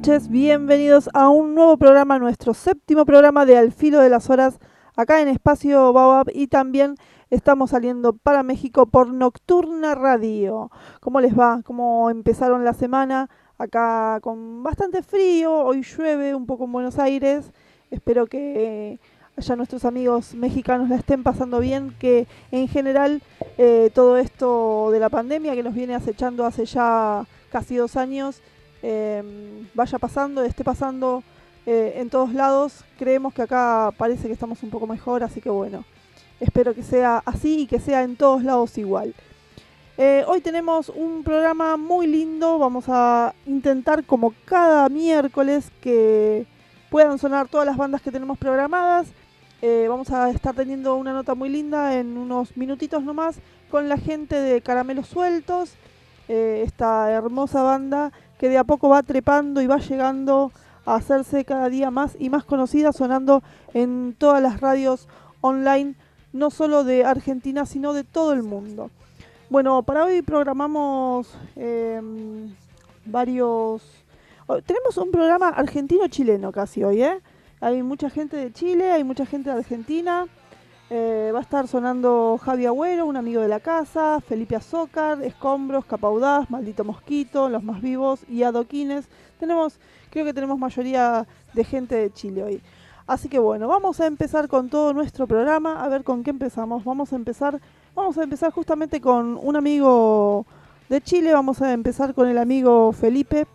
noches. Bienvenidos a un nuevo programa, nuestro séptimo programa de Al Filo de las Horas, acá en Espacio Baobab y también estamos saliendo para México por Nocturna Radio. ¿Cómo les va? ¿Cómo empezaron la semana? Acá con bastante frío, hoy llueve un poco en Buenos Aires. Espero que allá nuestros amigos mexicanos la estén pasando bien, que en general eh, todo esto de la pandemia que nos viene acechando hace ya casi dos años eh, vaya pasando, esté pasando eh, en todos lados. Creemos que acá parece que estamos un poco mejor, así que bueno, espero que sea así y que sea en todos lados igual. Eh, hoy tenemos un programa muy lindo, vamos a intentar como cada miércoles que puedan sonar todas las bandas que tenemos programadas. Eh, vamos a estar teniendo una nota muy linda en unos minutitos nomás con la gente de Caramelos Sueltos, esta hermosa banda que de a poco va trepando y va llegando a hacerse cada día más y más conocida, sonando en todas las radios online, no solo de Argentina, sino de todo el mundo. Bueno, para hoy programamos eh, varios... oh, Tenemos un programa argentino-chileno casi hoy, ¿eh? Hay mucha gente de Chile, hay mucha gente de Argentina. Eh, va a estar sonando Javi Agüero, un amigo de la casa, Felipe Azócar, Escombros, Capaudaz, Maldito Mosquito, Los Más Vivos y Adoquines. Tenemos, creo que tenemos mayoría de gente de Chile hoy. Así que bueno, vamos a empezar con todo nuestro programa. A ver con qué empezamos. Vamos a empezar, vamos a empezar justamente con un amigo de Chile. Vamos a empezar con el amigo Felipe,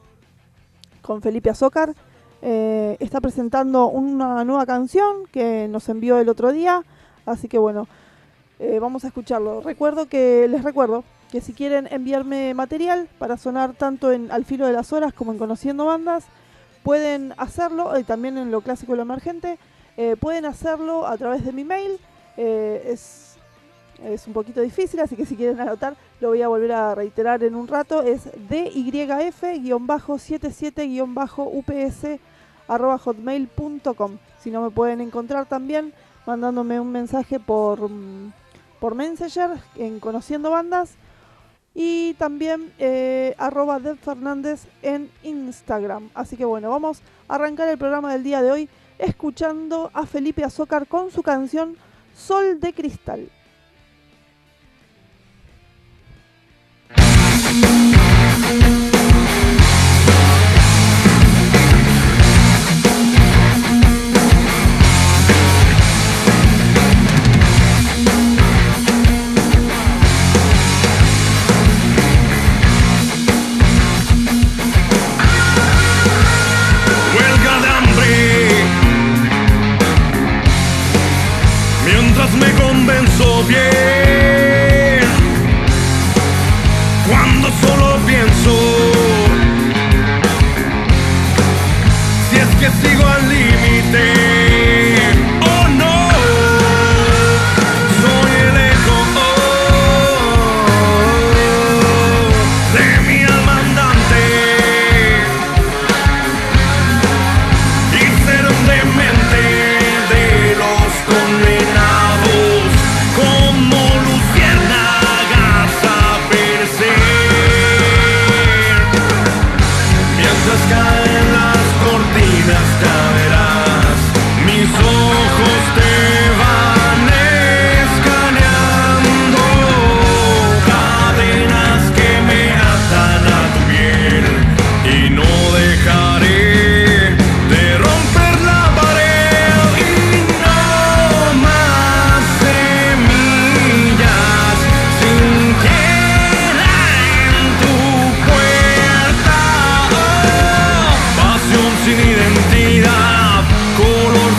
con Felipe Azócar. Eh, está presentando una nueva canción que nos envió el otro día. Así que bueno, eh, vamos a escucharlo. Recuerdo que, les recuerdo que si quieren enviarme material para sonar tanto en Al Filo de las Horas como en Conociendo Bandas, pueden hacerlo, y también en Lo Clásico y Lo Emergente, eh, pueden hacerlo a través de mi mail. Eh, es, es un poquito difícil, así que si quieren anotar, lo voy a volver a reiterar en un rato. Es DYF-77-UPS arroba hotmail.com. Si no me pueden encontrar también mandándome un mensaje por, mm, por Messenger en Conociendo Bandas y también eh, Deb Fernández en Instagram. Así que bueno, vamos a arrancar el programa del día de hoy escuchando a Felipe Azócar con su canción Sol de Cristal.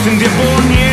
in yeah.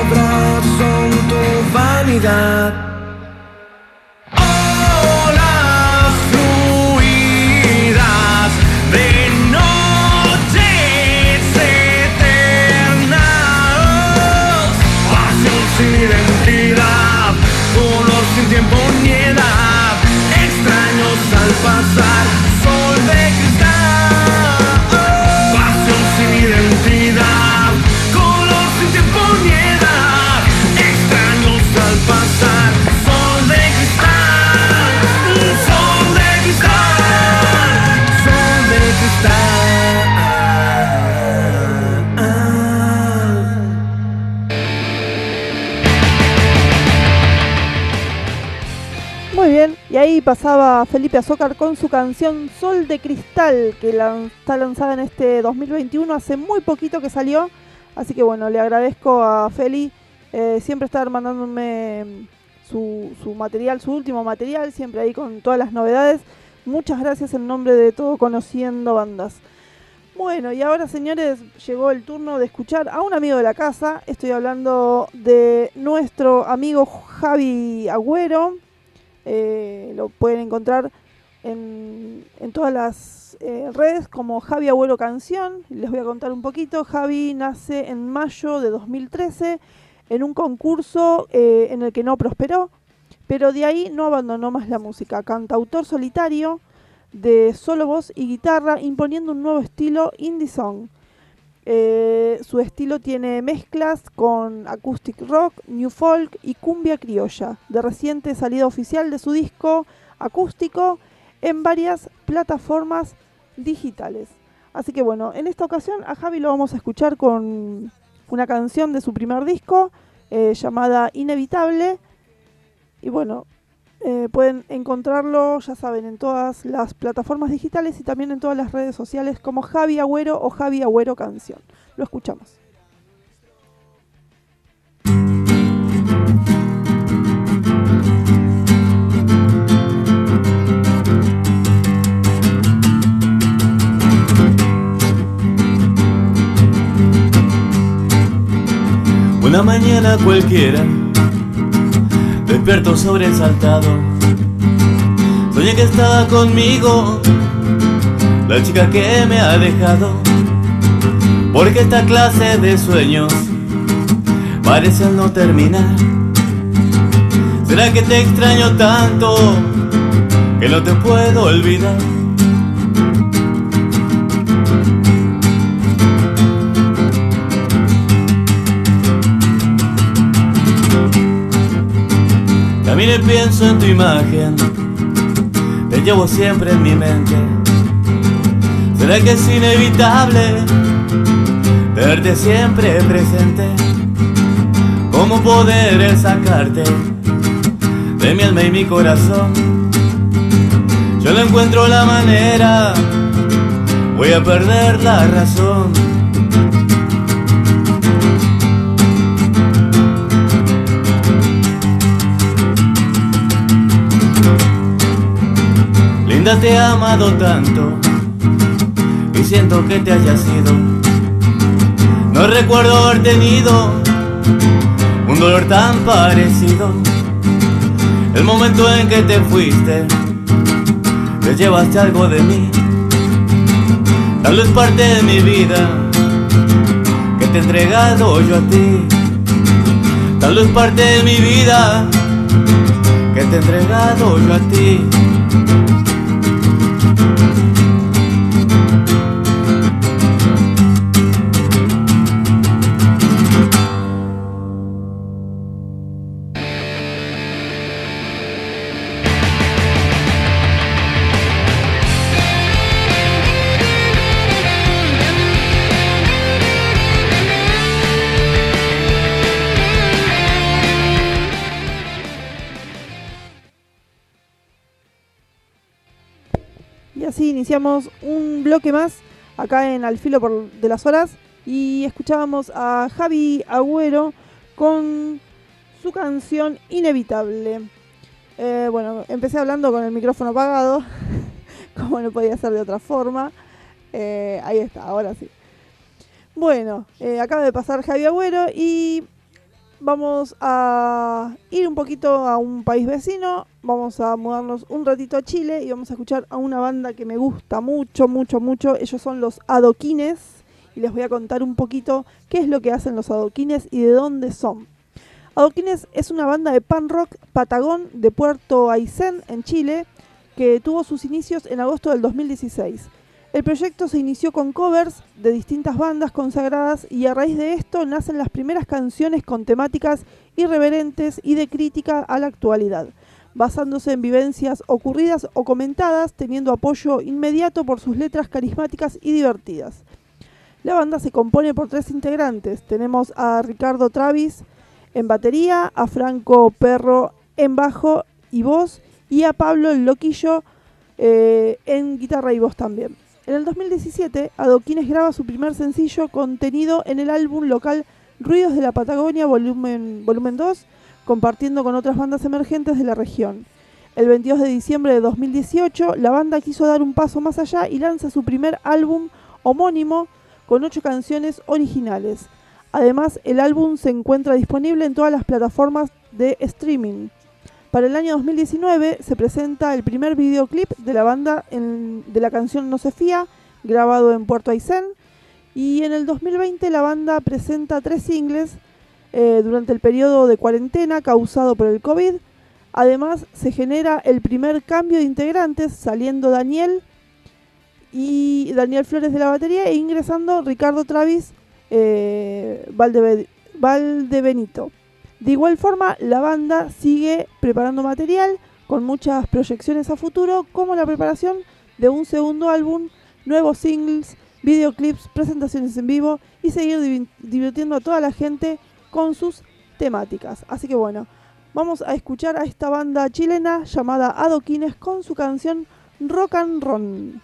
obras son tu vanidad. pasaba Felipe Azócar con su canción Sol de Cristal, que está lanzada en este 2021, hace muy poquito que salió. Así que bueno, le agradezco a Feli eh, siempre estar mandándome su, su, material, su último material, siempre ahí con todas las novedades. Muchas gracias en nombre de todo Conociendo Bandas. Bueno, y ahora señores, llegó el turno de escuchar a un amigo de la casa. Estoy hablando de nuestro amigo Javi Agüero eh, lo pueden encontrar en, en todas las eh, redes como Javi Agüero Canción. Les voy a contar un poquito. Javi nace en mayo de 2013 en un concurso eh, en el que no prosperó, pero de ahí no abandonó más la música. Cantautor solitario de solo voz y guitarra, imponiendo un nuevo estilo indie song. Eh, su estilo tiene mezclas con acoustic rock, new folk y cumbia criolla, de reciente salida oficial de su disco acústico en varias plataformas digitales. Así que bueno, en esta ocasión a Javi lo vamos a escuchar con una canción de su primer disco eh, llamada Inevitable. Y bueno, eh, pueden encontrarlo, ya saben, en todas las plataformas digitales y también en todas las redes sociales como Javi Agüero o Javi Agüero Canción. Lo escuchamos. Una mañana cualquiera, despierto sobresaltado. Soñé que estaba conmigo, la chica que me ha dejado. Porque esta clase de sueños parecen no terminar. ¿Será que te extraño tanto que no te puedo olvidar? También pienso en tu imagen, te llevo siempre en mi mente. ¿Será que es inevitable verte siempre presente? ¿Cómo poder sacarte de mi alma y mi corazón? Yo no encuentro la manera, voy a perder la razón. Linda te he amado tanto y siento que te haya sido. No recuerdo haber tenido un dolor tan parecido. El momento en que te fuiste, te llevaste algo de mí. Tal vez parte de mi vida que te he entregado yo a ti. Tal vez parte de mi vida que te he entregado yo a ti. Un bloque más acá en Al Filo por- de las Horas y escuchábamos a Javi Agüero con su canción Inevitable. Eh, bueno, empecé hablando con el micrófono apagado, como no podía ser de otra forma. Eh, ahí está, ahora sí. Bueno, eh, acaba de pasar Javi Agüero y vamos a ir un poquito a un país vecino, vamos a mudarnos un ratito a Chile y vamos a escuchar a una banda que me gusta mucho, mucho, mucho. Ellos son los Adoquines y les voy a contar un poquito qué es lo que hacen los Adoquines y de dónde son. Adoquines es una banda de pan rock patagón de Puerto Aysén, en Chile, que tuvo sus inicios en agosto del 2016. El proyecto se inició con covers de distintas bandas consagradas y a raíz de esto nacen las primeras canciones con temáticas irreverentes y de crítica a la actualidad, basándose en vivencias ocurridas o comentadas, teniendo apoyo inmediato por sus letras carismáticas y divertidas. La banda se compone por tres integrantes. Tenemos a Ricardo Travis en batería, a Franco Perro en bajo y voz y a Pablo el Loquillo eh, en guitarra y voz también. En el 2017, Adoquines graba su primer sencillo contenido en el álbum local Ruidos de la Patagonia volumen, volumen 2, compartiendo con otras bandas emergentes de la región. El 22 de diciembre de 2018, la banda quiso dar un paso más allá y lanza su primer álbum homónimo con ocho canciones originales. Además, el álbum se encuentra disponible en todas las plataformas de streaming. Para el año 2019 se presenta el primer videoclip de la banda de la canción No se fía, grabado en Puerto Aysén. Y en el 2020 la banda presenta tres singles eh, durante el periodo de cuarentena causado por el COVID. Además, se genera el primer cambio de integrantes, saliendo Daniel y Daniel Flores de la batería e ingresando Ricardo Travis eh, Valdeve- Valdebenito. De igual forma, la banda sigue preparando material con muchas proyecciones a futuro, como la preparación de un segundo álbum, nuevos singles, videoclips, presentaciones en vivo y seguir divi- divirtiendo a toda la gente con sus temáticas. Así que bueno, vamos a escuchar a esta banda chilena llamada Adoquines con su canción Rock and Roll.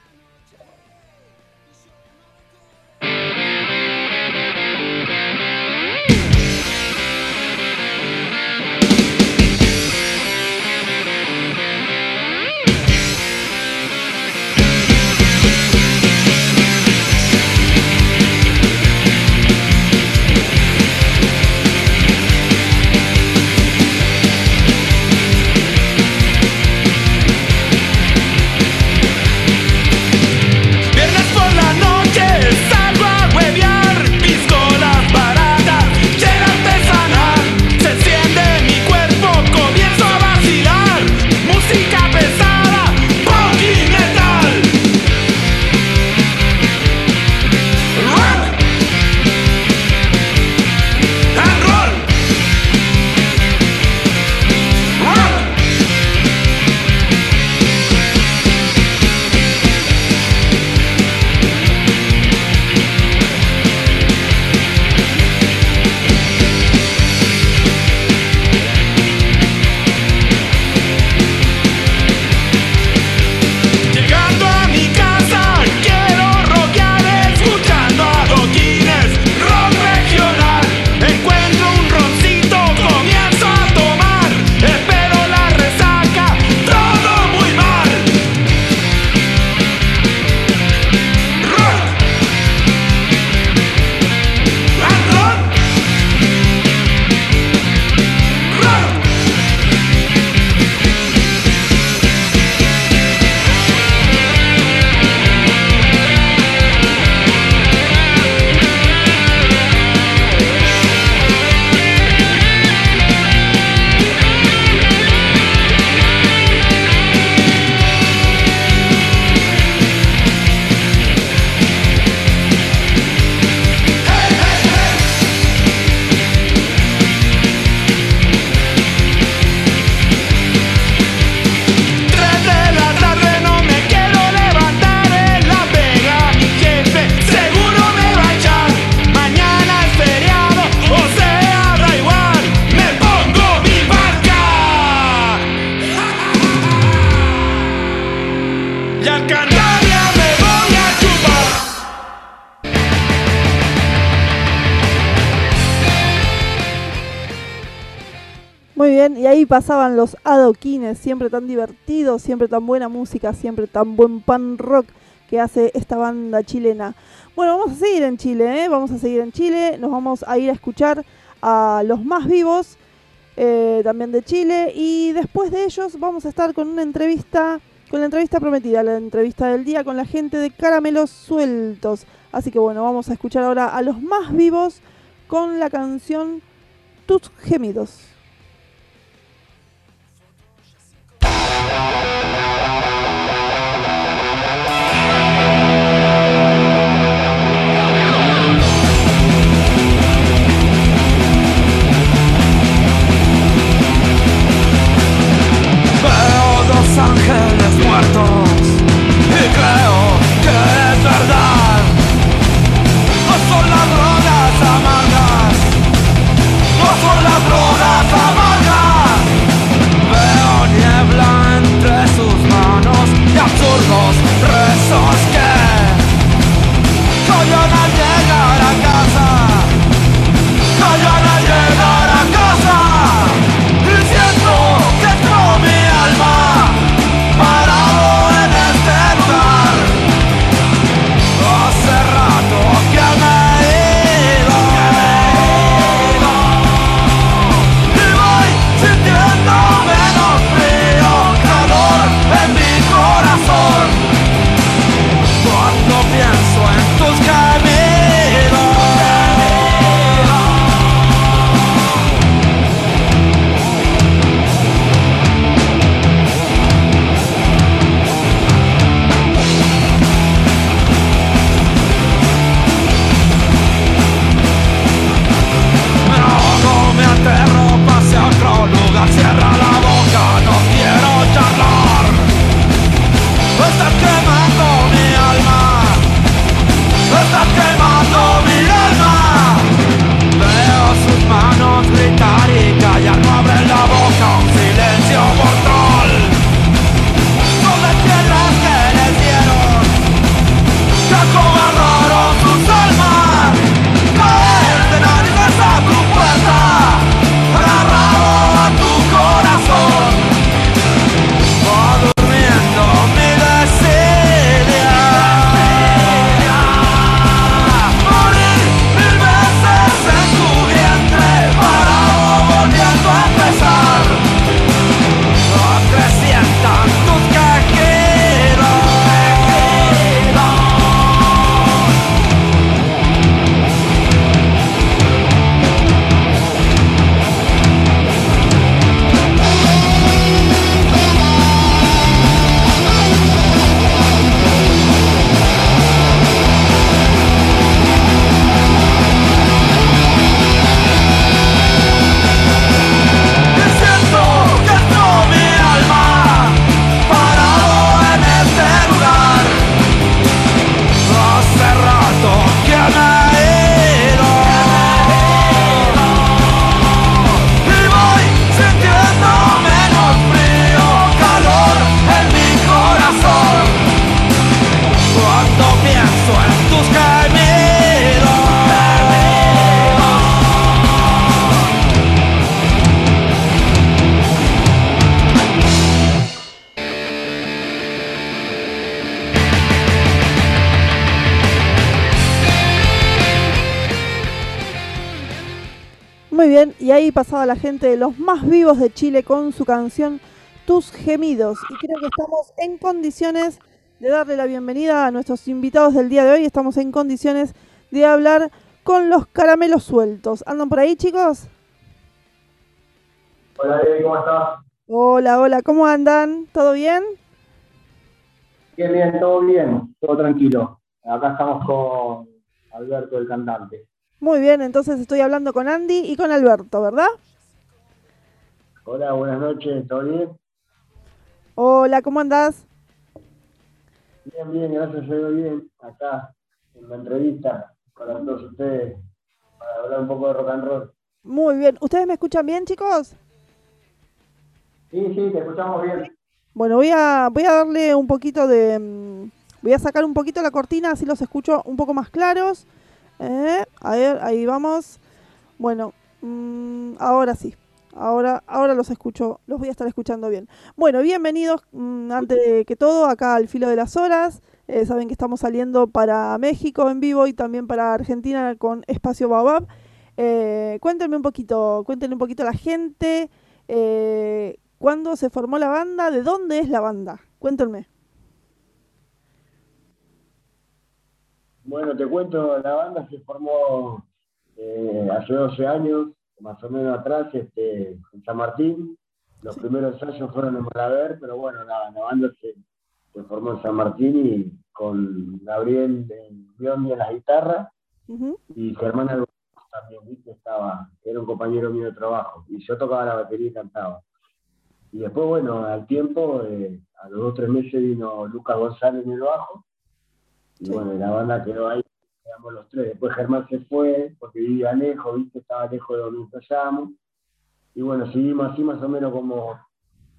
Pasaban los adoquines, siempre tan divertidos, siempre tan buena música, siempre tan buen pan rock que hace esta banda chilena. Bueno, vamos a seguir en Chile, ¿eh? vamos a seguir en Chile, nos vamos a ir a escuchar a los más vivos, eh, también de Chile, y después de ellos vamos a estar con una entrevista, con la entrevista prometida, la entrevista del día con la gente de Caramelos Sueltos. Así que bueno, vamos a escuchar ahora a los más vivos con la canción Tus Gemidos. Thank you. Ahí pasaba la gente de los más vivos de Chile con su canción Tus Gemidos. Y creo que estamos en condiciones de darle la bienvenida a nuestros invitados del día de hoy. Estamos en condiciones de hablar con los caramelos sueltos. ¿Andan por ahí, chicos? Hola, ¿cómo estás? Hola, hola, ¿cómo andan? ¿Todo bien? Bien, bien, todo bien, todo tranquilo. Acá estamos con Alberto, el cantante. Muy bien, entonces estoy hablando con Andy y con Alberto, ¿verdad? Hola, buenas noches, ¿todo bien? Hola, ¿cómo andás? Bien, bien, gracias, yo bien. Acá en la entrevista para todos ustedes, para hablar un poco de rock and roll. Muy bien. ¿Ustedes me escuchan bien, chicos? Sí, sí, te escuchamos bien. Bueno, voy a, voy a darle un poquito de... mm, Voy a sacar un poquito la cortina, así los escucho un poco más claros. Eh, a ver, ahí vamos. Bueno, mm, ahora sí. Ahora, ahora los escucho, los voy a estar escuchando bien. Bueno, bienvenidos, mm, antes que todo, acá al filo de las horas. Eh, saben que estamos saliendo para México en vivo y también para Argentina con Espacio Baobab. Eh, cuéntenme un poquito, cuéntenme un poquito a la gente. Eh, ¿Cuándo se formó la banda? ¿De dónde es la banda? Cuéntenme. Bueno, te cuento, la banda se formó eh, hace 12 años, más o menos atrás, este, en San Martín. Los Sí. primeros ensayos fueron en Malaber, pero bueno, la, la banda se, se formó en San Martín y con Gabriel en Biondi en la guitarra y Germán Alvarez también, ¿viste? Estaba, era un compañero mío de trabajo, y yo tocaba la batería y cantaba. Y después, bueno, al tiempo, eh, a los dos o tres meses vino Lucas González en el bajo, y Sí. bueno, la banda quedó ahí, quedamos los tres. Después Germán se fue, porque vivía lejos, ¿viste? Estaba lejos de donde ensayábamos. Y bueno, seguimos así más o menos como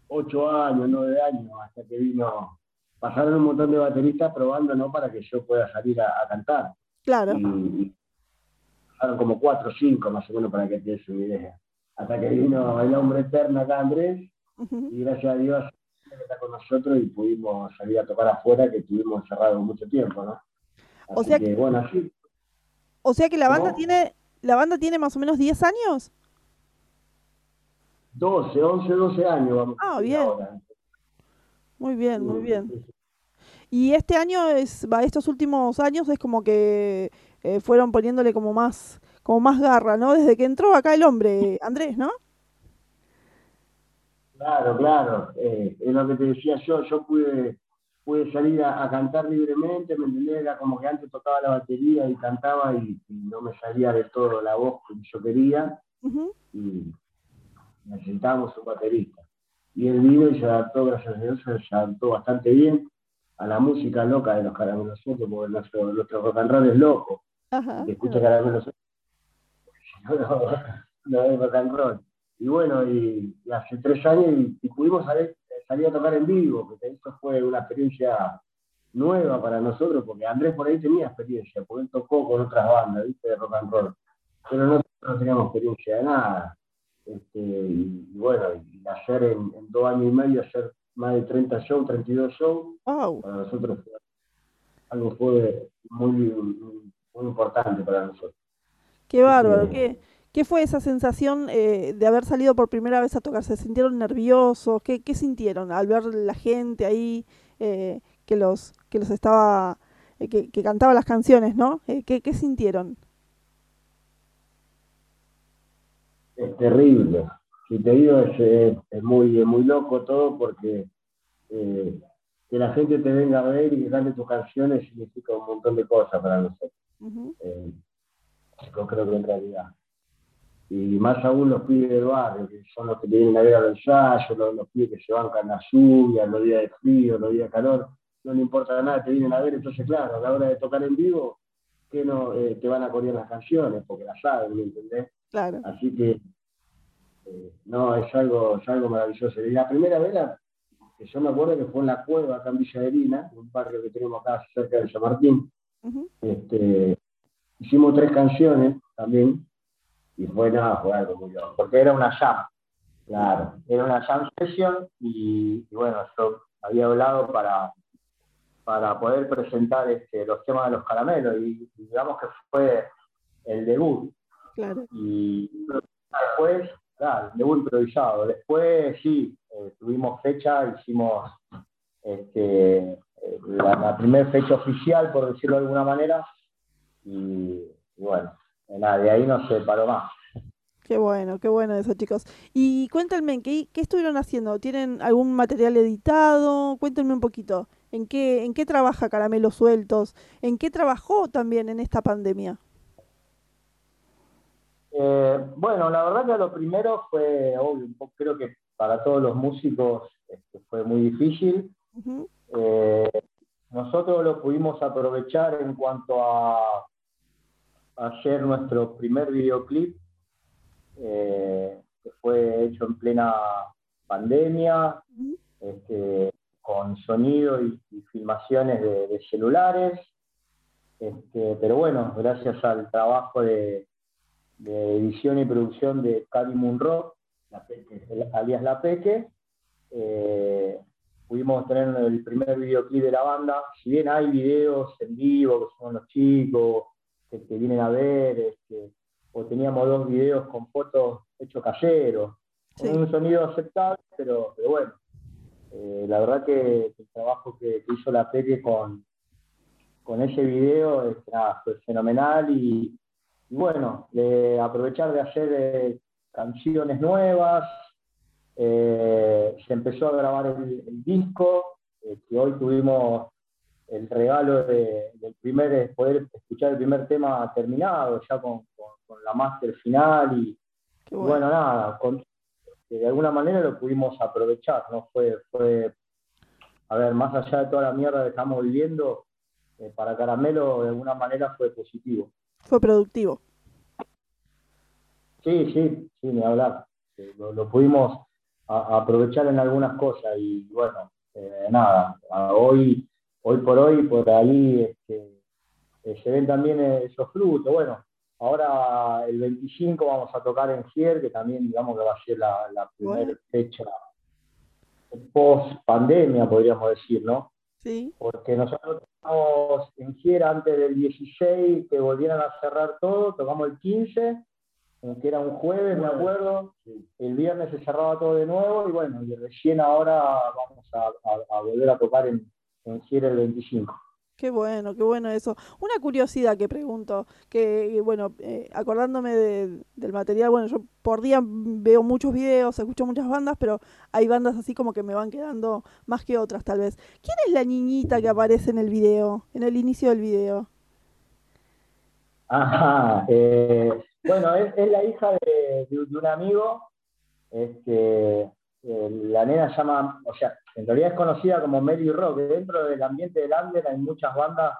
ocho años, nueve años, hasta que vino, pasaron un montón de bateristas probando, ¿no? Para que yo pueda salir a, a cantar Claro. y, pasaron como cuatro o cinco más o menos para que te una idea. Hasta que vino el hombre eterno acá, Andrés, y gracias a Dios está con nosotros y pudimos salir a tocar afuera, que estuvimos encerrados mucho tiempo, ¿no? O sea que, bueno, así, O sea que la banda ¿Cómo? tiene, la banda tiene más o menos 10 años. 12, 11, 12 años vamos Ah, bien. ahora. Muy bien, muy Sí, bien. sí, sí. Y este año es, va, estos últimos años es como que eh, fueron poniéndole como más, como más garra, ¿no? Desde que entró acá el hombre, Andrés, ¿no? Claro, claro. eh, es lo que te decía yo, yo pude, pude salir a, a cantar libremente, ¿me entendés? Era como que antes tocaba la batería y cantaba y, y no me salía de todo la voz que yo quería Ujú. y necesitábamos un baterista. Y él vino y se adaptó, gracias a Dios, se adaptó bastante bien a la música loca de los caramelos porque nuestro, nuestro rock and roll es loco. Ajá. que escucha caramelos sueltos, no, no, no es rock and roll. Y bueno, y, y hace tres años y, y pudimos salir, salir a tocar en vivo, porque esto fue una experiencia nueva para nosotros, porque Andrés por ahí tenía experiencia, porque él tocó con otras bandas, ¿viste? de rock and roll, pero nosotros no teníamos experiencia de nada. Este, y, y bueno, y hacer en, en dos años y medio, hacer más de 30 shows, 32 shows, Wow. para nosotros fue algo fue muy, muy, muy importante para nosotros. Qué bárbaro. Sí. ¿Qué, qué fue esa sensación eh, de haber salido por primera vez a tocar? ¿Se sintieron nerviosos? ¿Qué, qué sintieron al ver la gente ahí eh, que los que los estaba eh, que, que cantaba las canciones, ¿no? ¿qué, qué sintieron? Es terrible. Si te digo, es, muy, es muy loco todo porque que la gente te venga a ver y que cante tus canciones significa un montón de cosas para nosotros. Eh, yo creo que en realidad. Y más aún los pibes del barrio, que son los que te vienen a ver al ensayo, los, los pibes que se bancan la lluvia, los días de frío, los días de calor, no le importa nada, te vienen a ver, entonces claro, a la hora de tocar en vivo, que no eh, te van a corear las canciones, porque las saben, ¿me entendés? Claro. Así que, eh, no, es algo, es algo maravilloso. Y la primera vez, la- que yo me acuerdo que fue en la cueva, acá en Villa Adelina, un barrio que tenemos acá cerca de San Martín. Este, hicimos tres canciones también, y fue nada, fue algo muy loco. porque era una jam, Claro, era una jam session y, y bueno, yo había hablado para, para poder presentar este, los temas de los caramelos y, y digamos que fue el debut Claro. y Después, claro, debut improvisado. Después, sí, eh, tuvimos fecha, hicimos este, eh, la, la primera fecha oficial, por decirlo de alguna manera, y, y bueno, nada, de ahí no se paró más. Qué bueno, qué bueno eso, chicos. Y cuéntenme, ¿qué, qué estuvieron haciendo? ¿Tienen algún material editado? Cuéntenme un poquito. ¿En qué, ¿En qué trabaja Caramelos Sueltos? ¿En qué trabajó también en esta pandemia? Eh, bueno, la verdad que lo primero fue, obvio, creo que para todos los músicos este, fue muy difícil. Eh, nosotros lo pudimos aprovechar en cuanto a hacer nuestro primer videoclip, eh, que fue hecho en plena pandemia, este, con sonido y, y filmaciones de, de celulares. Este, pero bueno, gracias al trabajo de, de edición y producción de Cali Munro, La Peque. el- alias La Peque, eh, pudimos tener el primer videoclip de la banda. Si bien hay videos en vivo, que son los chicos, que, vienen a ver, este, o teníamos dos videos con fotos hechos caseros, con un sonido aceptable, pero, pero bueno, eh, la verdad que el trabajo que, que hizo la Peque con, con ese video este, nada, fue fenomenal y, y bueno, de aprovechar de hacer eh, canciones nuevas, eh, se empezó a grabar el, el disco, que hoy tuvimos el regalo de, del primer, de poder escuchar el primer tema terminado, ya con, con- con la máster final y, bueno. bueno, nada, con- de alguna manera lo pudimos aprovechar, ¿no? Fue, fue, a ver, más allá de toda la mierda que estamos viviendo, eh, para Caramelo de alguna manera fue positivo. Fue productivo. Sí, sí, sí, ni hablar. Eh, Lo, lo pudimos a- aprovechar en algunas cosas y bueno, eh, nada, hoy, hoy por hoy, por ahí este, eh, se ven también eh, esos frutos. Bueno, ahora el 25 vamos a tocar en Gier, que también digamos que va a ser la, la primera Bueno. fecha post pandemia, podríamos decir, ¿no? Sí. porque nosotros tocamos en Giera antes del 16, que volvieran a cerrar todo, tocamos el 15, eh, que era un jueves, me acuerdo, el viernes se cerraba todo de nuevo, y bueno, y recién ahora vamos a, a- a volver a tocar en, en Giera el 25. Qué bueno, qué bueno eso. Una curiosidad que pregunto, que eh, bueno, eh, acordándome de- del material, bueno, yo por día veo muchos videos, escucho muchas bandas, pero hay bandas así como que me van quedando más que otras tal vez. ¿Quién es la niñita que aparece en el video, en el inicio del video? Ajá, eh, bueno, es, es la hija de, de- de un amigo, este, eh, la nena llama, o sea, en realidad es conocida como Mary Rock, dentro del ambiente del under hay muchas bandas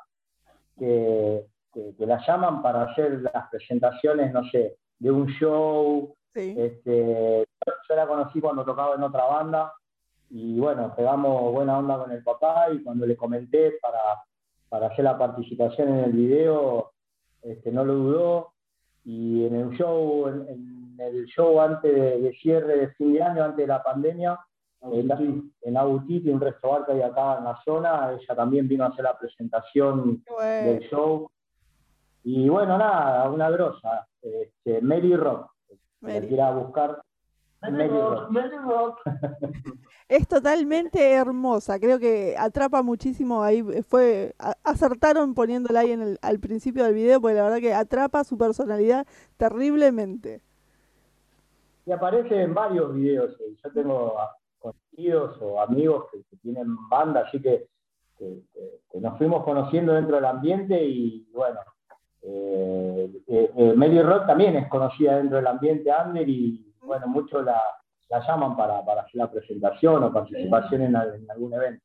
que, que, que la llaman para hacer las presentaciones, no sé, de un show, Sí. este, yo la conocí cuando tocaba en otra banda y bueno, pegamos buena onda con el papá y cuando le comenté para, para hacer la participación en el video, este, no lo dudó y en el show, en, en el show antes de, de cierre de fin de año, antes de la pandemia, en, en Autiti, un restaurante que hay acá en la zona, ella también vino a hacer la presentación bueno. del show. Y bueno, nada, una grosa, este, Mary Rock, Mary. quiera buscar, Mary Rock. Mary Rock. Es totalmente hermosa, creo que atrapa muchísimo ahí, fue, a- acertaron poniéndola ahí en el, al principio del video, porque la verdad que atrapa su personalidad terriblemente. Y aparece en varios videos. eh, Yo tengo a- conocidos o amigos que, que tienen banda, así que, que- que- que nos fuimos conociendo dentro del ambiente y bueno, eh, eh, eh, Mary Rock también es conocida dentro del ambiente under y bueno, muchos la, la llaman para, para hacer la presentación o participación en, en algún evento.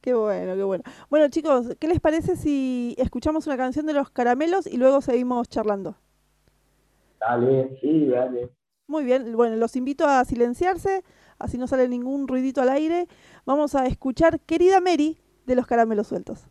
Qué bueno, qué bueno. Bueno chicos, ¿qué les parece si escuchamos una canción de los caramelos y luego seguimos charlando? Dale, sí, dale. Muy bien, bueno, los invito a silenciarse, así no sale ningún ruidito al aire. Vamos a escuchar Querida Mary de los caramelos sueltos.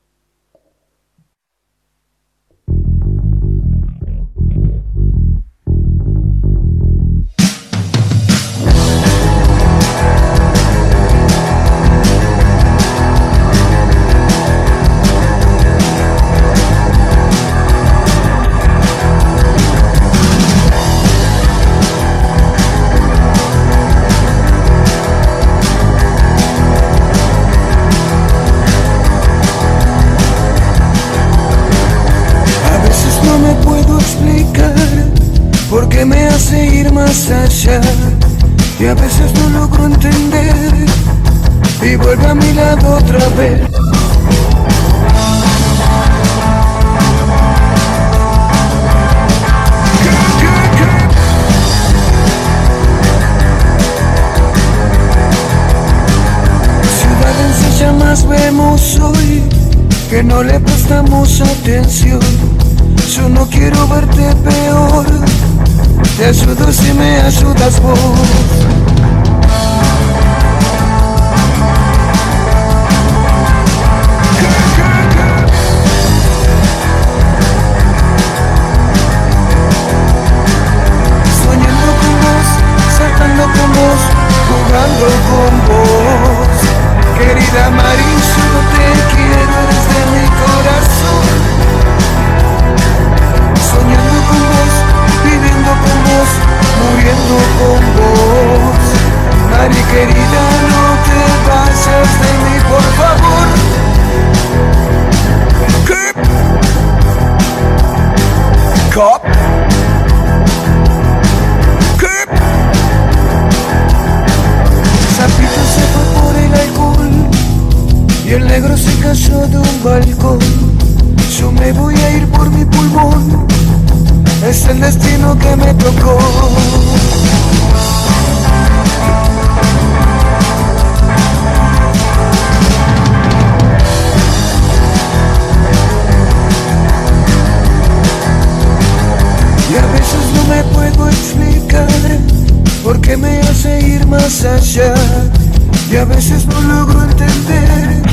A veces no logro entender y vuelve a mi lado otra vez. Ciudad en llamas vemos hoy que no le prestamos atención. Yo no quiero verte peor, te ayudo si me ayudas vos. Con vos. Mari querida, no te vayas de mí, por favor. ¿Qué? Cop. ¿Qué? Zapito se fue por el alcohol y el negro se cayó de un balcón. Yo me voy a ir por mi pulmón, es el destino que me tocó. Y a veces no me puedo explicar por qué me hace ir más allá. Y a veces no logro entender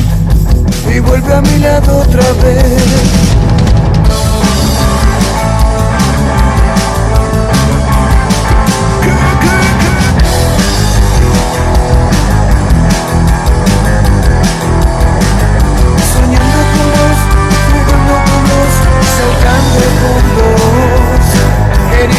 y vuelve a mi lado otra vez.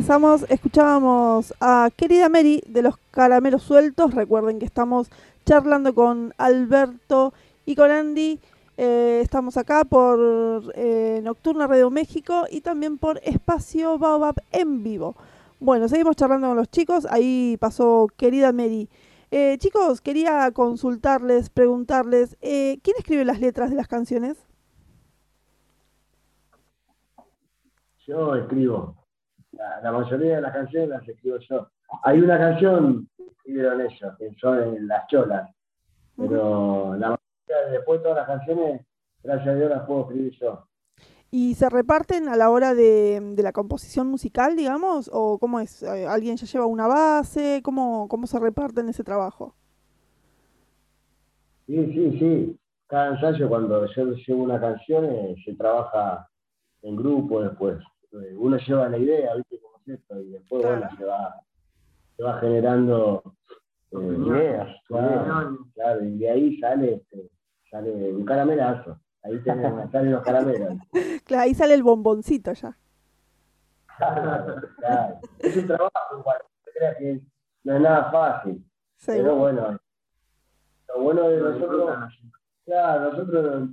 regresamos. Escuchábamos a Querida Mary de los Caramelos Sueltos. Recuerden que estamos charlando con Alberto y con Andy. Eh, estamos acá por eh, Nocturna Radio México y también por Espacio Baobab en vivo. Bueno, seguimos charlando con los chicos. Ahí pasó Querida Mary. Eh, chicos, quería consultarles, preguntarles, ¿quién escribe las letras de las canciones? Yo escribo. La, la mayoría de las canciones las escribo yo. Hay una canción que escribieron ellos, que son Las Cholas. Pero la mayoría, después de todas las canciones, gracias a Dios las puedo escribir yo. ¿Y se reparten a la hora de, de la composición musical, digamos? ¿O cómo es? Eh, ¿Alguien ya lleva una base? ¿Cómo, cómo se reparten ese trabajo? Sí, sí, sí. Cada ensayo, cuando yo llevo una canción, eh, se trabaja en grupo después. Eh, Uno lleva la idea, ¿viste cómo es esto? Y después, bueno, se va, se va generando eh, ideas. Claro, claro, y de ahí sale, este, sale un caramelazo. Ahí tenemos, salen los caramelos. Claro, ahí sale el bomboncito ya. Claro, claro. Es un trabajo creas que no es nada fácil. Pero Seguro. bueno, lo bueno de nosotros, claro, nosotros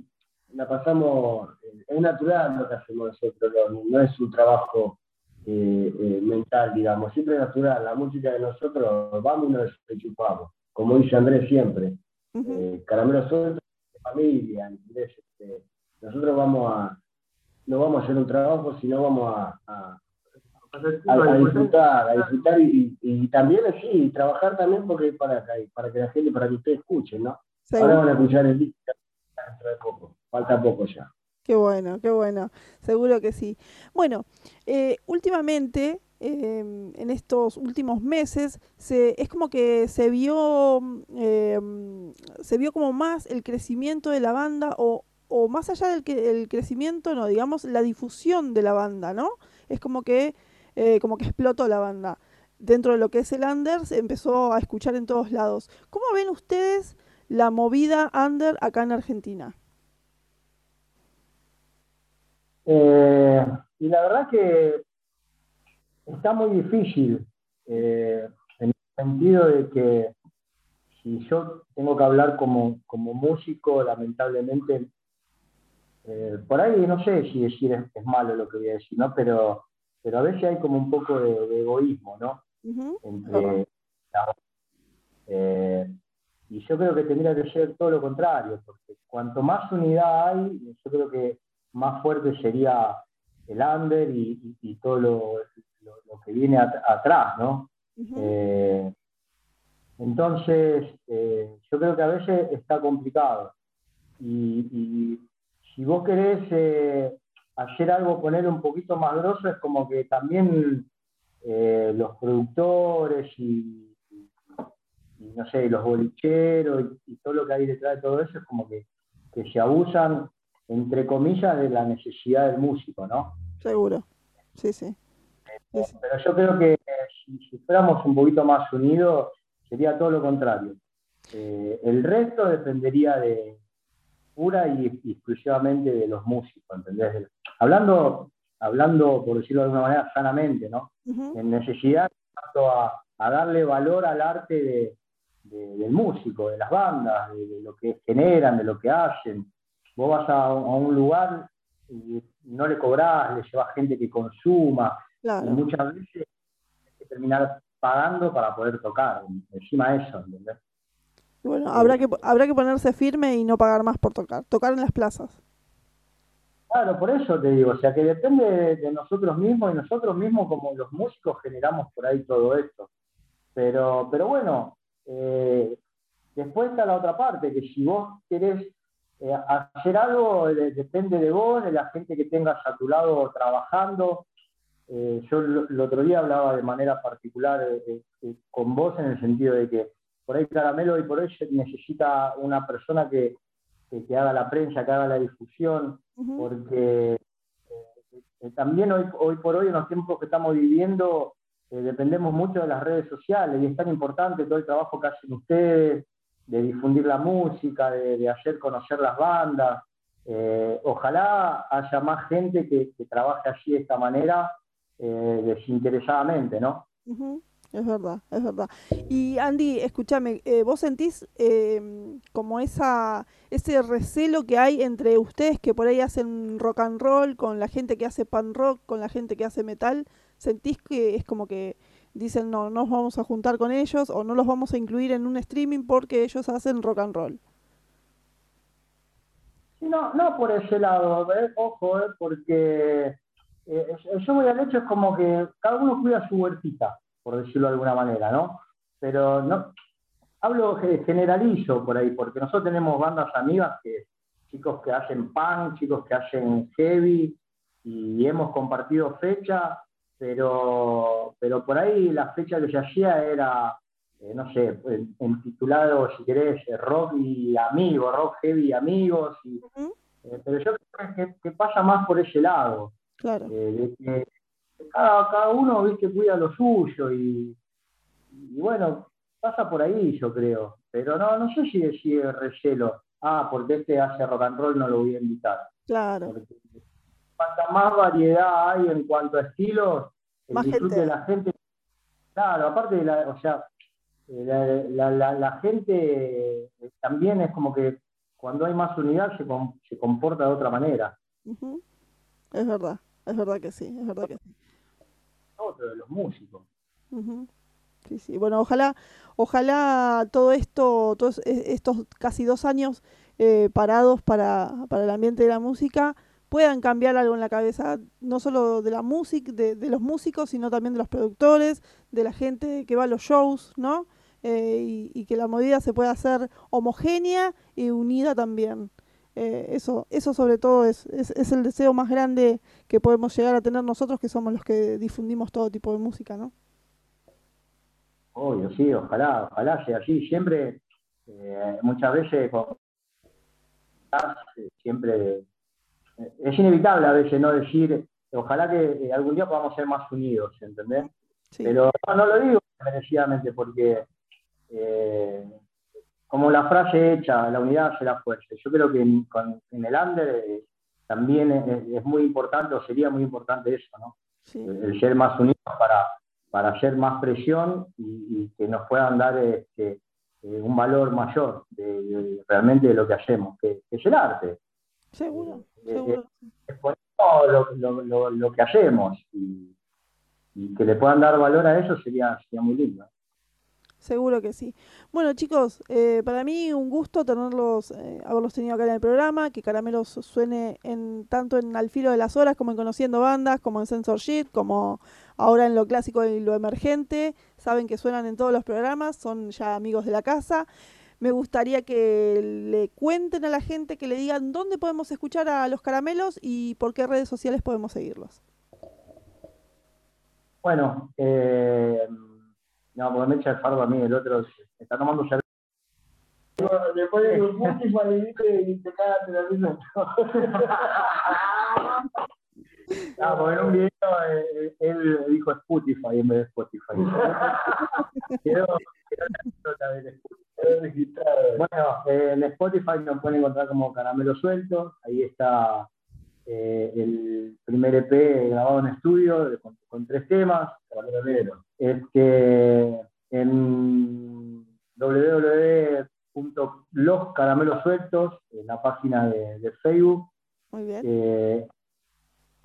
la pasamos, eh, es natural lo que hacemos nosotros, no, no es un trabajo eh, eh, mental, digamos, siempre es natural. La música de nosotros, vamos y nos enchufamos, como dice Andrés siempre. Eh, Caramelo suelto, familia, ¿entendés? Este, nosotros vamos a, no vamos a hacer un trabajo, sino vamos a, a, a- a disfrutar, a disfrutar y, y- y también así, trabajar también porque para, para que la gente, para que ustedes escuchen, ¿no? Ahora van a escuchar el disco dentro de poco, falta poco ya. Qué bueno, qué bueno. Seguro que sí. Bueno, eh, últimamente, eh, en estos últimos meses, se, es como que se vio, mm, se vio como más el crecimiento de la banda o o más allá del que, el crecimiento, no, digamos, la difusión de la banda, ¿no? Es como que, eh, como que explotó la banda. Dentro de lo que es el under, se empezó a escuchar en todos lados. ¿Cómo ven ustedes la movida under acá en Argentina? Eh, y la verdad que está muy difícil, eh, en el sentido de que si yo tengo que hablar como, como músico, lamentablemente, eh, por ahí no sé si decir es, malo lo que voy a decir, ¿no? Pero, pero a veces hay como un poco de, egoísmo, ¿no? Entre, eh, y yo creo que tendría que ser todo lo contrario, porque cuanto más unidad hay, yo creo que más fuerte sería el under y, todo lo, que viene atrás, ¿no? Eh, entonces, eh, yo creo que a veces está complicado. Y, si vos querés eh, hacer algo, poner un poquito más grosso, es como que también los productores y, no sé, los bolicheros y, todo lo que hay detrás de todo eso es como que, que se abusan entre comillas, de la necesidad del músico, ¿no? Seguro, sí, sí. Pero yo creo que si, fuéramos un poquito más unidos, sería todo lo contrario. Eh, el resto dependería de pura y, exclusivamente de los músicos, ¿entendés? Hablando, hablando, por decirlo de alguna manera, sanamente, ¿no? En necesidad a, a, darle valor al arte del músico, de las bandas, de, lo que generan, de lo que hacen, Vos vas a, un lugar y no le cobrás, le llevas gente que consuma. Y muchas veces hay que terminar pagando para poder tocar, encima de eso, ¿entendés? Bueno, habrá que, habrá que ponerse firme y no pagar más por tocar, tocar en las plazas. Claro, por eso te digo, o sea que depende de, nosotros mismos y nosotros mismos como los músicos generamos por ahí todo esto. Pero, pero bueno, eh, después está la otra parte, que si vos querés eh, hacer algo depende de vos, de la gente que tengas a tu lado trabajando. Eh, yo el otro día hablaba de manera particular eh, con vos en el sentido de que por ahí Caramelo y por hoy necesita una persona que, que, haga la prensa, que haga la difusión, porque también hoy, hoy por hoy en los tiempos que estamos viviendo dependemos mucho de las redes sociales y es tan importante todo el trabajo que hacen ustedes, de difundir la música, de, hacer conocer las bandas. Eh, ojalá haya más gente que, trabaje así de esta manera, eh, desinteresadamente, ¿no? Es verdad, es verdad. Y Andy, escúchame, eh, ¿vos sentís em, como esa ese recelo que hay entre ustedes que por ahí hacen rock and roll con la gente que hace pan rock, con la gente que hace metal? ¿Sentís que es como que dicen no, no nos vamos a juntar con ellos o no los vamos a incluir en un streaming porque ellos hacen rock and roll. No, no por ese lado, ojo, ¿eh? porque eh, yo voy al hecho es como que cada uno cuida su huertita, por decirlo de alguna manera, ¿no? Pero no, hablo generalizo por ahí, porque nosotros tenemos bandas amigas que chicos que hacen punk, chicos que hacen heavy, y hemos compartido fecha pero, pero por ahí la fecha que se hacía era, eh, no sé, en, titulado, si querés, eh, rock y amigos, rock heavy y amigos. Eh, pero yo creo que, pasa más por ese lado. Claro. de que cada, cada, uno, viste, cuida lo suyo y, y, bueno, pasa por ahí, yo creo. Pero no, no sé si decir recelo. Ah, porque este hace rock and roll, no lo voy a invitar. Claro cuanta más variedad hay en cuanto a estilos, el disfrute de la gente. Claro, aparte de la, o sea, eh, la, gente eh, también es como que cuando hay más unidad se, se comporta de otra manera. Es verdad, es verdad que sí, es verdad que sí. Otro de los músicos. Sí, sí. Bueno, ojalá, ojalá todo esto, todos e, estos casi dos años eh, parados para, para el ambiente de la música, puedan cambiar algo en la cabeza, no solo de la música, de, los músicos, sino también de los productores, de la gente que va a los shows, ¿no? Eh, y, que la movida se pueda hacer homogénea y unida también. Eh, eso, eso sobre todo es, es, el deseo más grande que podemos llegar a tener nosotros, que somos los que difundimos todo tipo de música, ¿no? Obvio, sí, ojalá, ojalá sea así. Siempre, eh, muchas veces siempre es inevitable a veces no decir, ojalá que eh, algún día podamos ser más unidos, ¿entendés? Sí. Pero no, no lo digo merecidamente porque, eh, como la frase hecha, la unidad hace la fuerza. Yo creo que en, con- en el under eh, también es, es muy importante, o sería muy importante eso, ¿no? sí. El, el ser más unidos para, para hacer más presión y, y que nos puedan dar este, un valor mayor de, de- realmente de lo que hacemos, que, que es el arte. Seguro, Eh, seguro. Exponemos lo, lo- lo- lo que hacemos y, y que le puedan dar valor a eso sería, sería muy lindo. Seguro que sí. Bueno, chicos, eh, para mí un gusto tenerlos, eh, haberlos tenido acá en el programa, que Caramelos suene en tanto en Al filo de las horas como en Conociendo Bandas, como en Censorship, como ahora en lo clásico y lo emergente. Saben que suenan en todos los programas, son ya amigos de la casa. Me gustaría que le cuenten a la gente, que le digan dónde podemos escuchar a los caramelos y por qué redes sociales podemos seguirlos. Bueno, eh, no, porque me echa el fardo a mí, el otro se- está tomando cerveza. Le ponen un ¿viste? y te cagan de la risa. Porque en un video eh, él dijo Spotify en vez de Spotify. del Spotify. Bueno, eh, en Spotify nos pueden encontrar como Caramelo Suelto. Ahí está eh, el primer EP grabado en estudio con, con tres temas. Caramelo Negro. Este, en www.loscaramelosueltos, en la página de, de Facebook. Muy bien.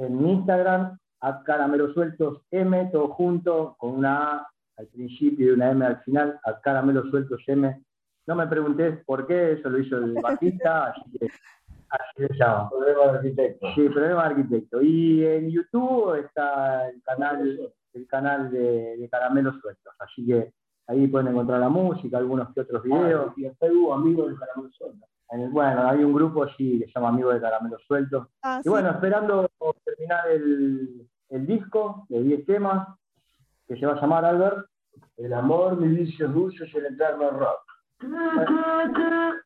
En Instagram, a Caramelo Sueltos M, todo junto, con una A al principio y una M al final, a Caramelo Sueltos M. No me preguntes por qué, eso lo hizo el bajista, así que así se llama. Problema de arquitecto. Sí, problema de arquitecto. Y en YouTube está el canal, el canal de, de Caramelos Sueltos, así que ahí pueden encontrar la música, algunos que otros videos. Ah, y en Facebook, amigo del caramelo suelto. En el- bueno, hay un grupo sí que se llama Amigos de Caramelos Sueltos. Ah, Y sí. bueno, esperando terminar el, el disco de 10 temas, que se va a llamar Albert, El amor, mis vicios dulces y el eterno rock.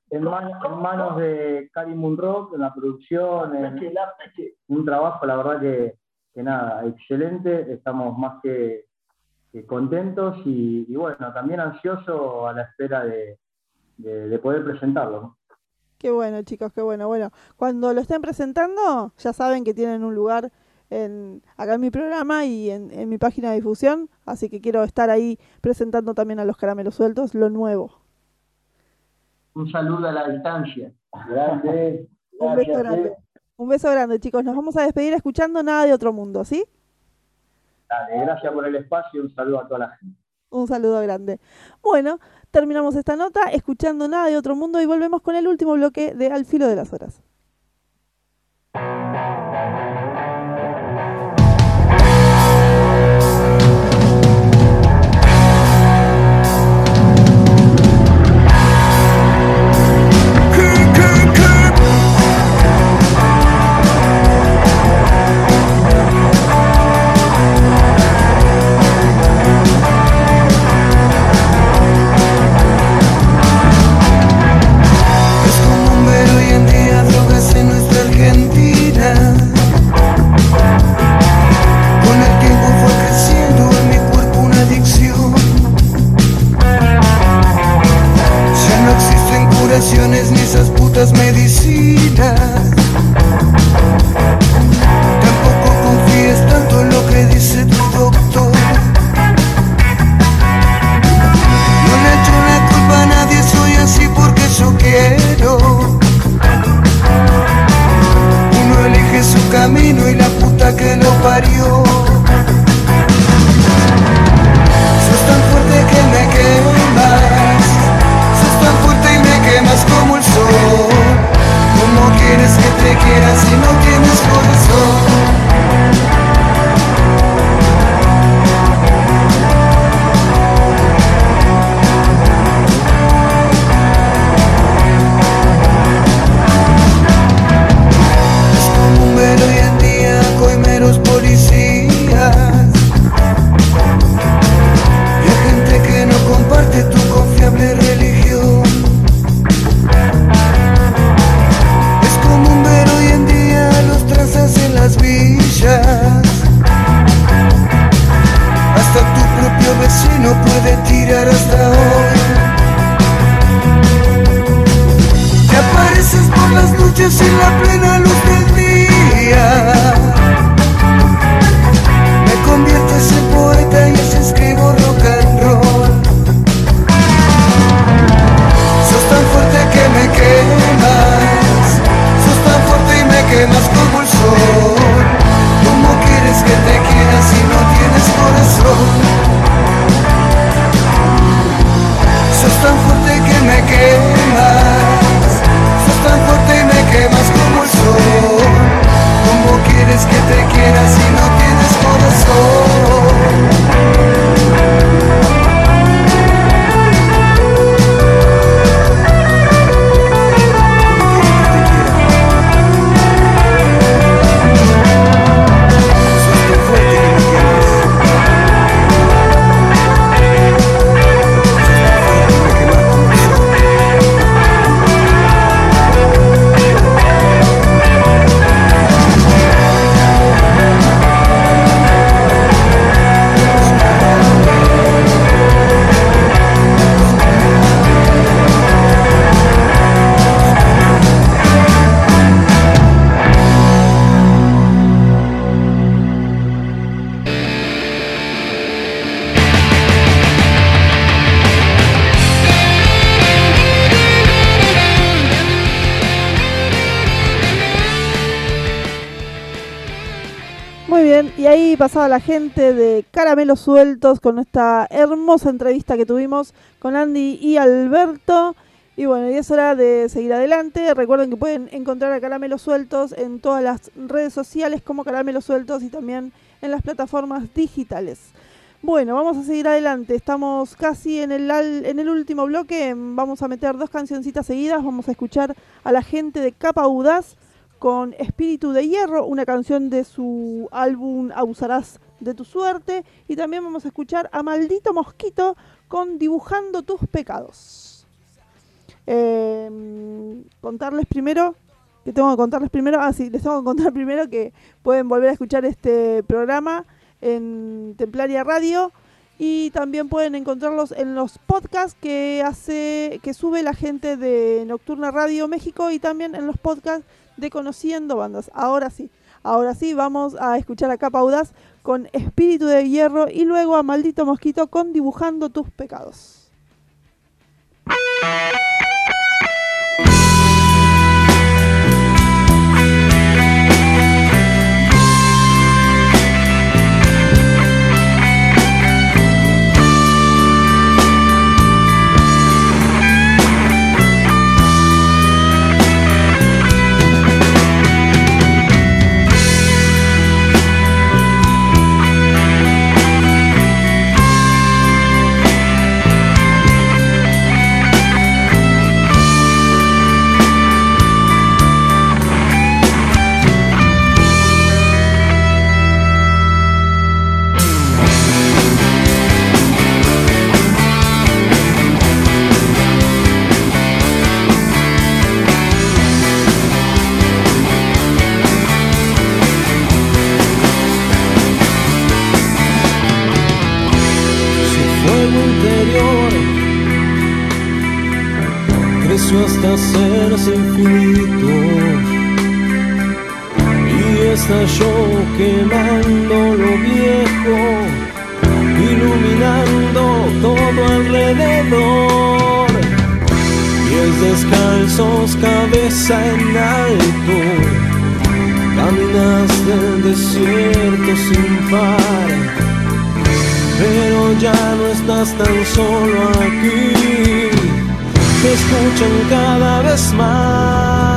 en, man- en manos de Cari Rock, en la producción, en un trabajo, la verdad que, que nada, excelente, estamos más que, que contentos y, y bueno, también ansioso a la espera de, de- de poder presentarlo. Qué bueno, chicos, qué bueno. Bueno, cuando lo estén presentando, ya saben que tienen un lugar en, acá en mi programa y en, en mi página de difusión, así que quiero estar ahí presentando también a los caramelos sueltos lo nuevo. Un saludo a la distancia. grande. Un beso grande. Un beso grande, chicos. Nos vamos a despedir escuchando Nada de Otro Mundo, ¿sí? Dale, gracias por el espacio y un saludo a toda la gente. Un saludo grande. Bueno, terminamos esta nota escuchando Nada de Otro Mundo y volvemos con el último bloque de Al Filo de las Horas. Pasaba la gente de Caramelos Sueltos con esta hermosa entrevista que tuvimos con Andy y Alberto. Y bueno, y es hora de seguir adelante. Recuerden que pueden encontrar a Caramelos Sueltos en todas las redes sociales como Caramelos Sueltos y también en las plataformas digitales. Bueno, vamos a seguir adelante. Estamos casi en el, en el último bloque. Vamos a meter dos cancioncitas seguidas. Vamos a escuchar a la gente de Capa Audaz con Espíritu de Hierro, una canción de su álbum Abusarás de tu suerte. Y también vamos a escuchar a Maldito Mosquito con Dibujando tus pecados. Eh, contarles primero, que tengo que contarles primero, ah sí, les tengo que contar primero que pueden volver a escuchar este programa en Templaria Radio y también pueden encontrarlos en los podcasts que hace que sube la gente de Nocturna Radio México y también en los podcasts de Conociendo Bandas. Ahora sí, ahora sí vamos a escuchar a Capa Audaz con Espíritu de Hierro y luego a Maldito Mosquito con Dibujando tus pecados. Hasta hacerse infinito y estalló quemando lo viejo, iluminando todo alrededor. Pies descalzos, cabeza en alto, caminaste el desierto sin par pero ya no estás tan solo aquí. Te escuchan cada vez más.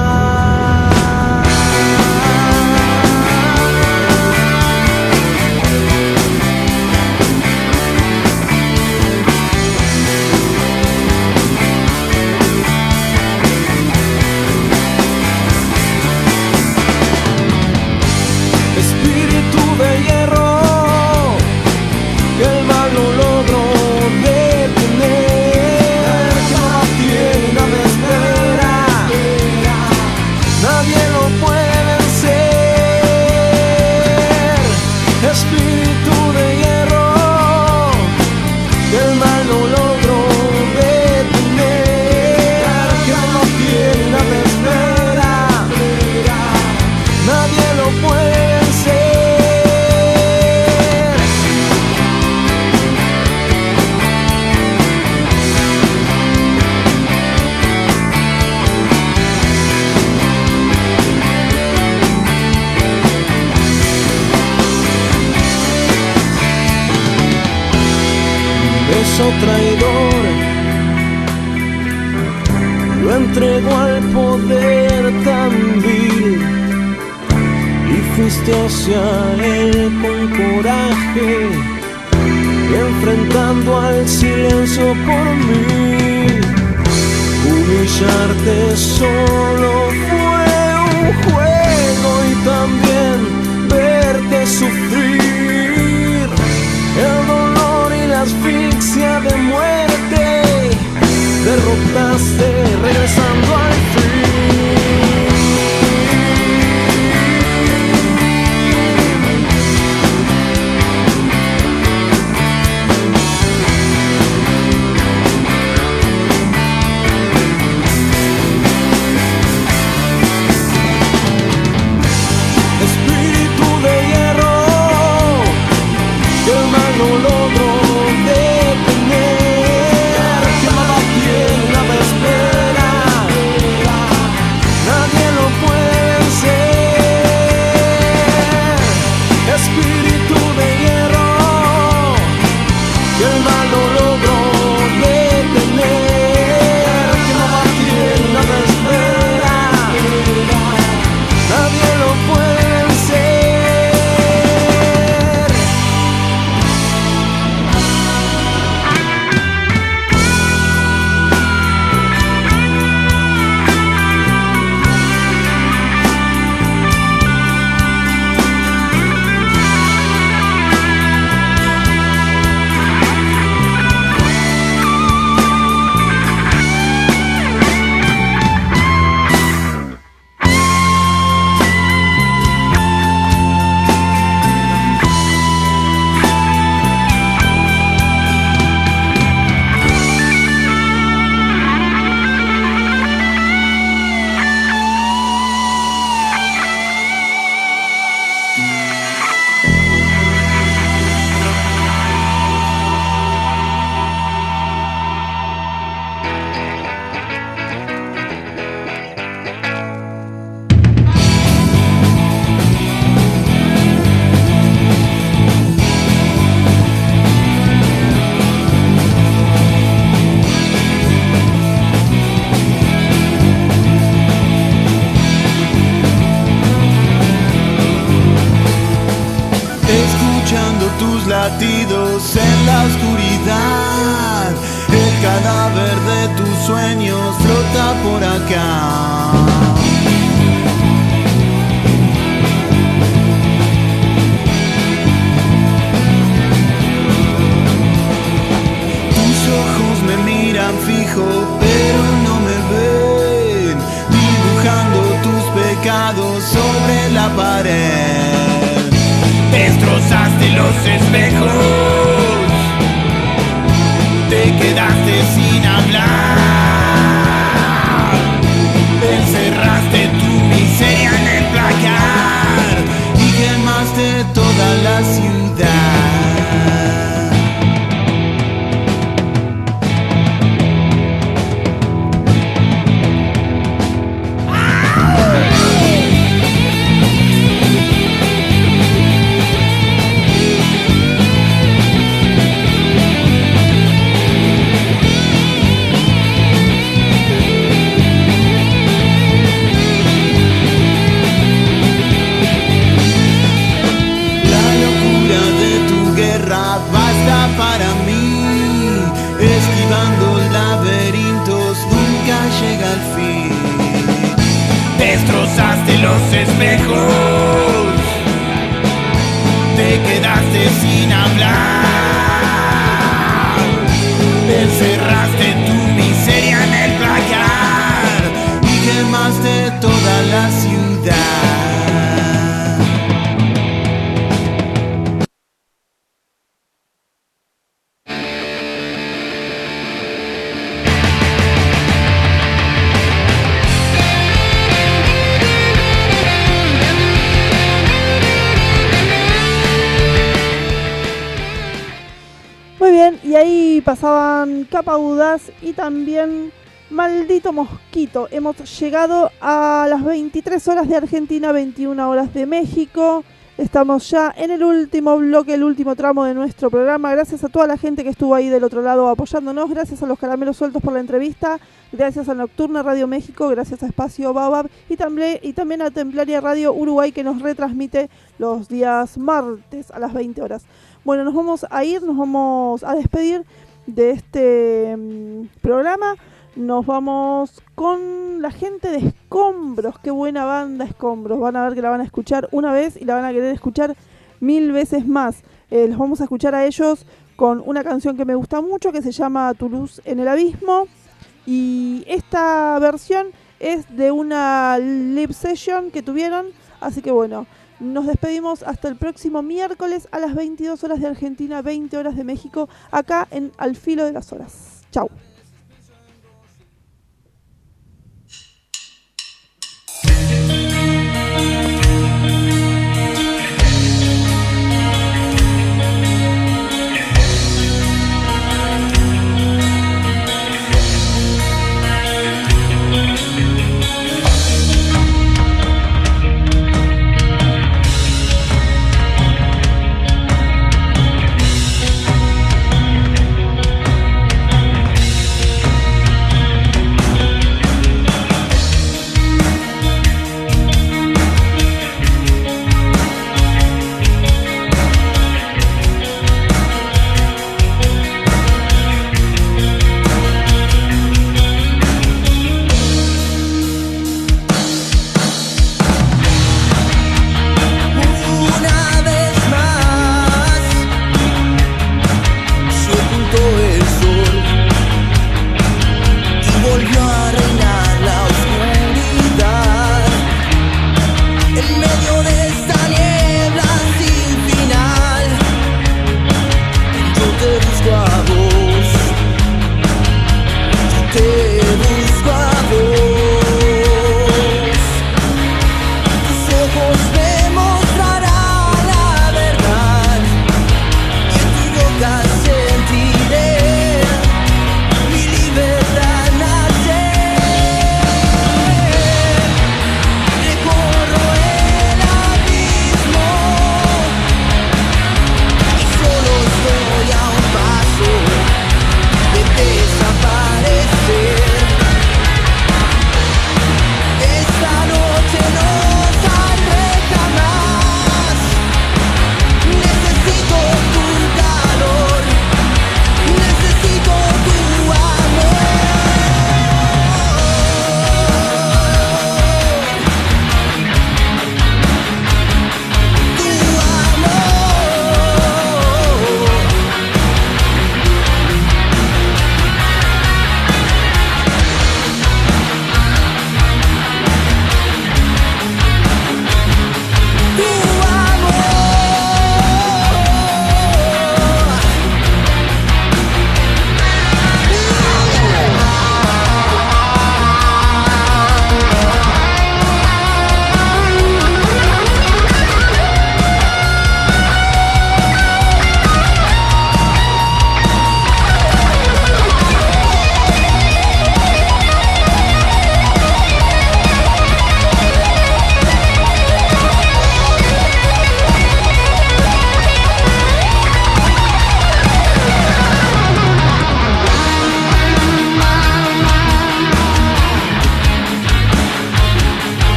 Y también Maldito Mosquito. Hemos llegado a las 23 horas de Argentina, 21 horas de México. Estamos ya en el último bloque, el último tramo de nuestro programa. Gracias a toda la gente que estuvo ahí del otro lado apoyándonos. Gracias a los caramelos sueltos por la entrevista. Gracias a Nocturna Radio México. Gracias a Espacio Baobab. Y también, y también a Templaria Radio Uruguay que nos retransmite los días martes a las 20 horas. Bueno, nos vamos a ir, nos vamos a despedir de este mm, programa. Nos vamos con la gente de Escombros. Qué buena banda Escombros. Van a ver que la van a escuchar una vez y la van a querer escuchar mil veces más. Eh, los vamos a escuchar a ellos con una canción que me gusta mucho que se llama Tu luz en el abismo. Y esta versión es de una live session que tuvieron. Así que bueno, nos despedimos hasta el próximo miércoles a las 22 horas de Argentina, 20 horas de México, acá en Al Filo de las Horas. Chau.